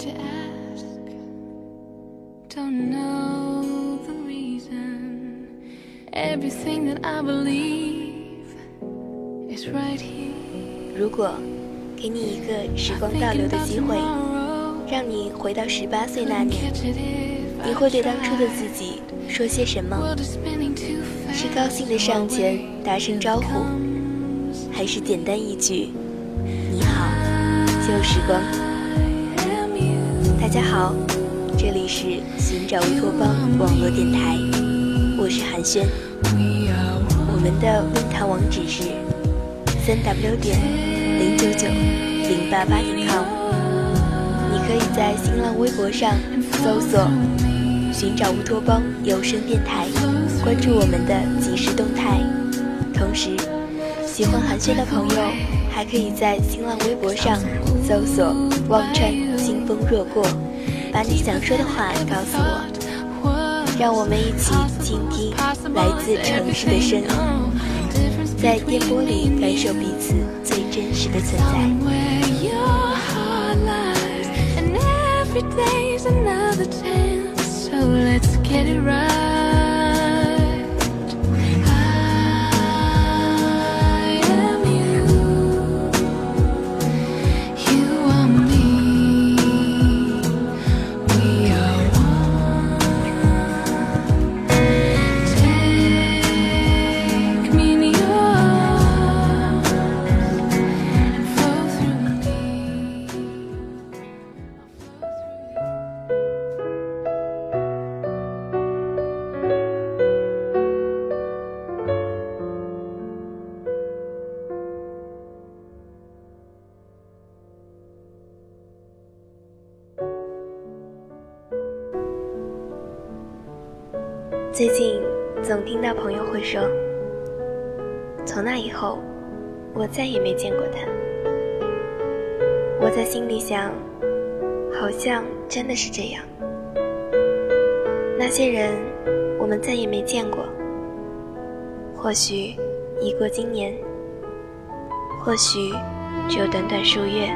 to ask. Don't know the reason. Everything that I believe is right here. 如果给你一个时光倒流的机会，让你回到十八岁那年，你会对当初的自己说些什么？是高兴的上前大声招呼，还是简单一句“你好，旧时光”？大家好，这里是寻找乌托邦网络电台，我是韩轩。我们的论坛网址是三 w 点零九九零八八点 com。你可以在新浪微博上搜索“寻找乌托邦有声电台”，关注我们的即时动态。同时，喜欢寒暄的朋友还可以在新浪微博上搜索“忘川清风若过”，把你想说的话告诉我，让我们一起倾听来自城市的声音，在电波里感受彼此最真实的存在。总听到朋友会说，从那以后，我再也没见过他。我在心里想，好像真的是这样。那些人，我们再也没见过。或许已过今年，或许只有短短数月，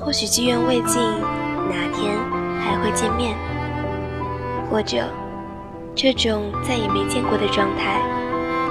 或许机缘未尽，哪天还会见面，或者。这种再也没见过的状态，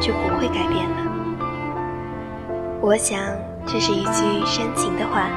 就不会改变了。我想，这是一句煽情的话。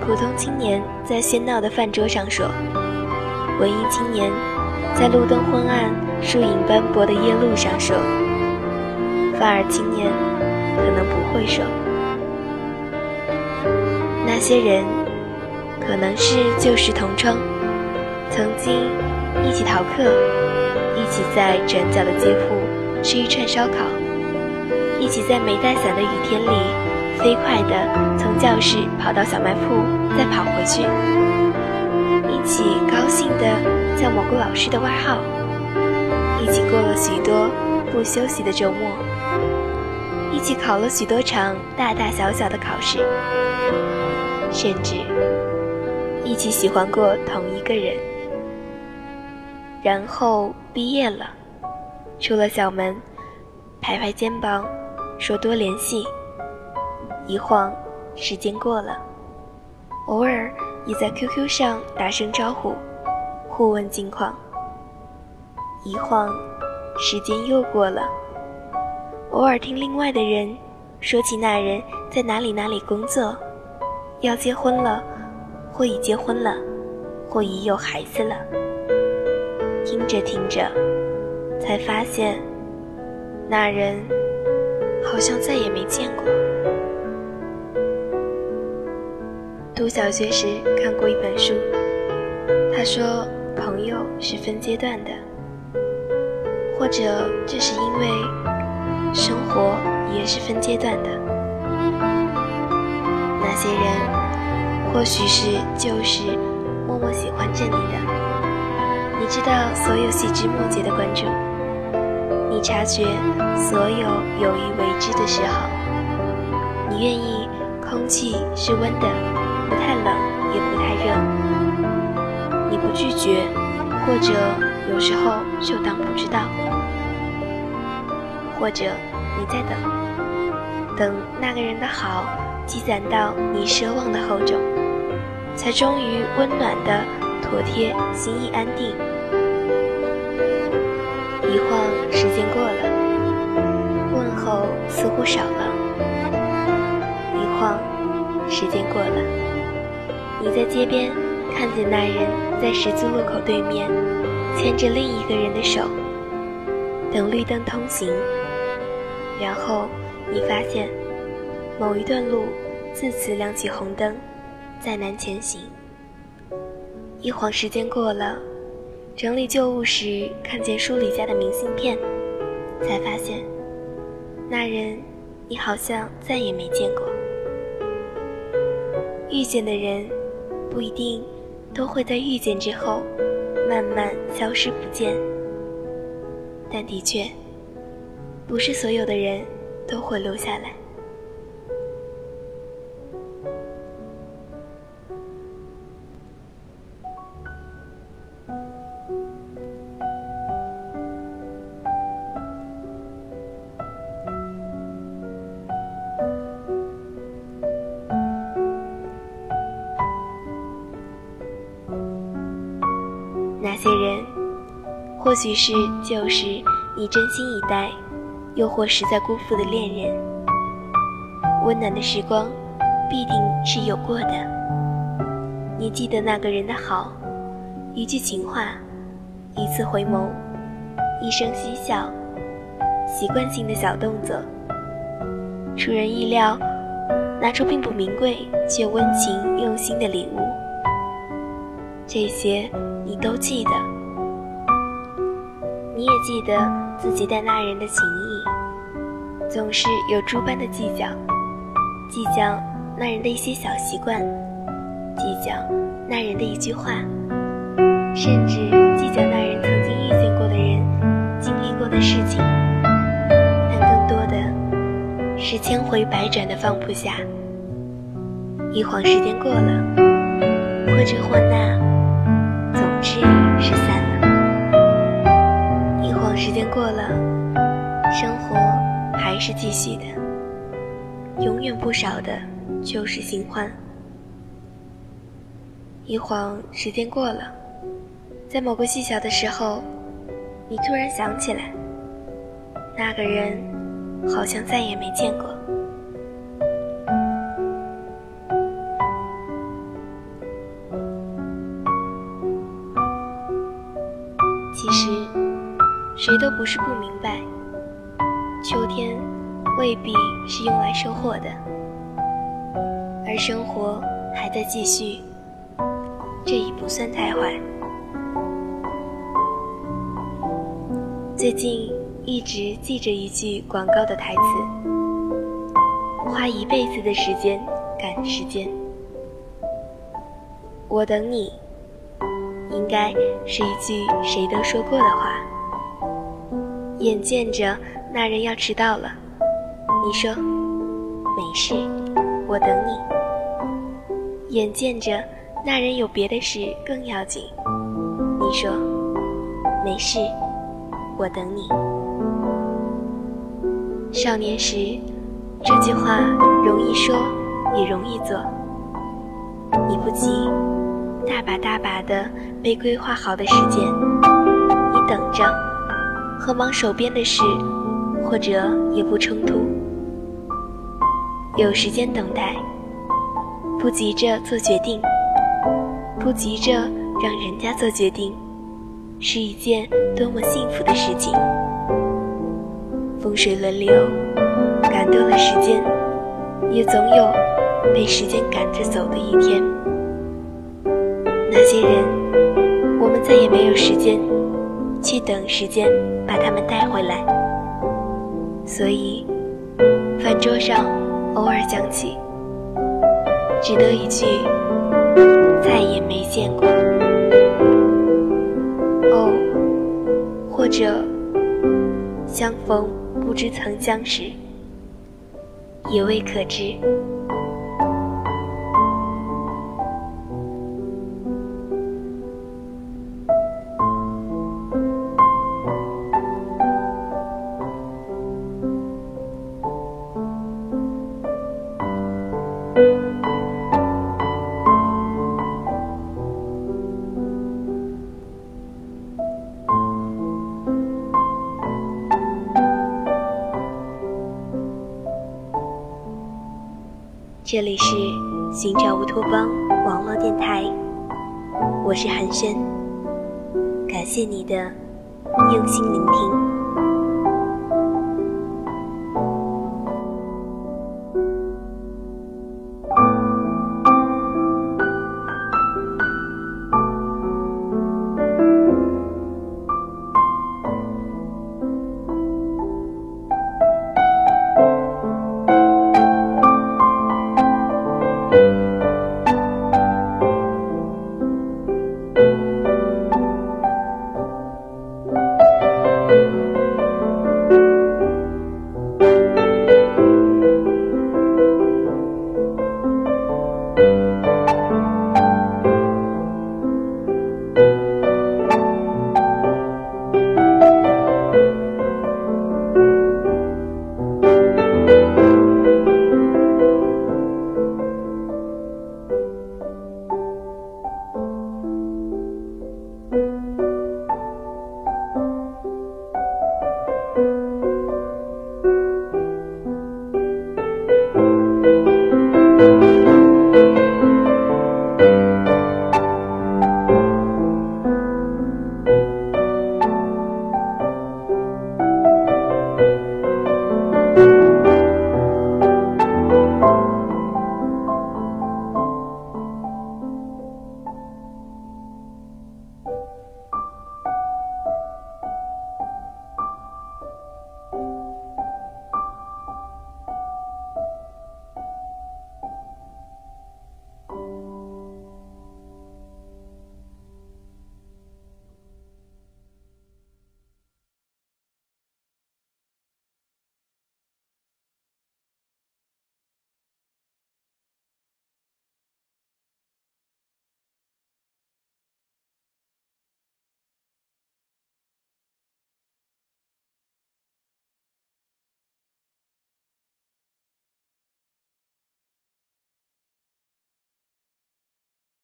普通青年在喧闹的饭桌上说，文艺青年在路灯昏暗、树影斑驳的夜路上说，范儿青年可能不会说。那些人，可能是旧时同窗，曾经。一起逃课，一起在转角的街铺吃一串烧烤，一起在没带伞的雨天里飞快地从教室跑到小卖铺，再跑回去，一起高兴地叫某个老师的外号，一起过了许多不休息的周末，一起考了许多场大大小小的考试，甚至一起喜欢过同一个人。然后毕业了，出了校门，拍拍肩膀，说多联系。一晃，时间过了，偶尔也在 QQ 上打声招呼，互问近况。一晃，时间又过了，偶尔听另外的人说起那人在哪里哪里工作，要结婚了，或已结婚了，或已有孩子了。听着听着，才发现，那人好像再也没见过。读小学时看过一本书，他说朋友是分阶段的，或者这是因为生活也是分阶段的。那些人，或许是就是默默喜欢着你。知道所有细枝末节的关注，你察觉所有有意为之的时候，你愿意空气是温的，不太冷也不太热，你不拒绝，或者有时候就当不知道，或者你在等，等那个人的好积攒到你奢望的厚重，才终于温暖的妥帖，心意安定。一晃时间过了，问候似乎少了。一晃时间过了，你在街边看见那人在十字路口对面牵着另一个人的手，等绿灯通行。然后你发现某一段路自此亮起红灯，再难前行。一晃时间过了。整理旧物时，看见书里家的明信片，才发现，那人你好像再也没见过。遇见的人，不一定都会在遇见之后，慢慢消失不见。但的确，不是所有的人都会留下来。或许是旧时你真心以待，又或实在辜负的恋人。温暖的时光，必定是有过的。你记得那个人的好，一句情话，一次回眸，一声嬉笑，习惯性的小动作，出人意料，拿出并不名贵却温情用心的礼物。这些。你都记得，你也记得自己待那人的情谊，总是有诸般的计较，计较那人的一些小习惯，计较那人的一句话，甚至计较那人曾经遇见过的人，经历过的事情。但更多的是千回百转的放不下。一晃时间过了，或这或那。总之是散，过了，生活还是继续的，永远不少的就是新欢。一晃时间过了，在某个细小的时候，你突然想起来，那个人好像再也没见过。谁都不是不明白，秋天未必是用来收获的，而生活还在继续，这已不算太坏。最近一直记着一句广告的台词：“花一辈子的时间赶时间。”我等你，应该是一句谁都说过的话。眼见着那人要迟到了，你说没事，我等你。眼见着那人有别的事更要紧，你说没事，我等你。少年时，这句话容易说，也容易做。你不急，大把大把的被规划好的时间，你等着。和忙手边的事，或者也不冲突。有时间等待，不急着做决定，不急着让人家做决定，是一件多么幸福的事情。风水轮流，赶到了时间，也总有被时间赶着走的一天。那些人，我们再也没有时间。去等时间把他们带回来，所以饭桌上偶尔讲起，只得一句再也没见过。哦，或者相逢不知曾相识，也未可知。这里是寻找乌托邦网络电台，我是寒暄，感谢你的用心聆听。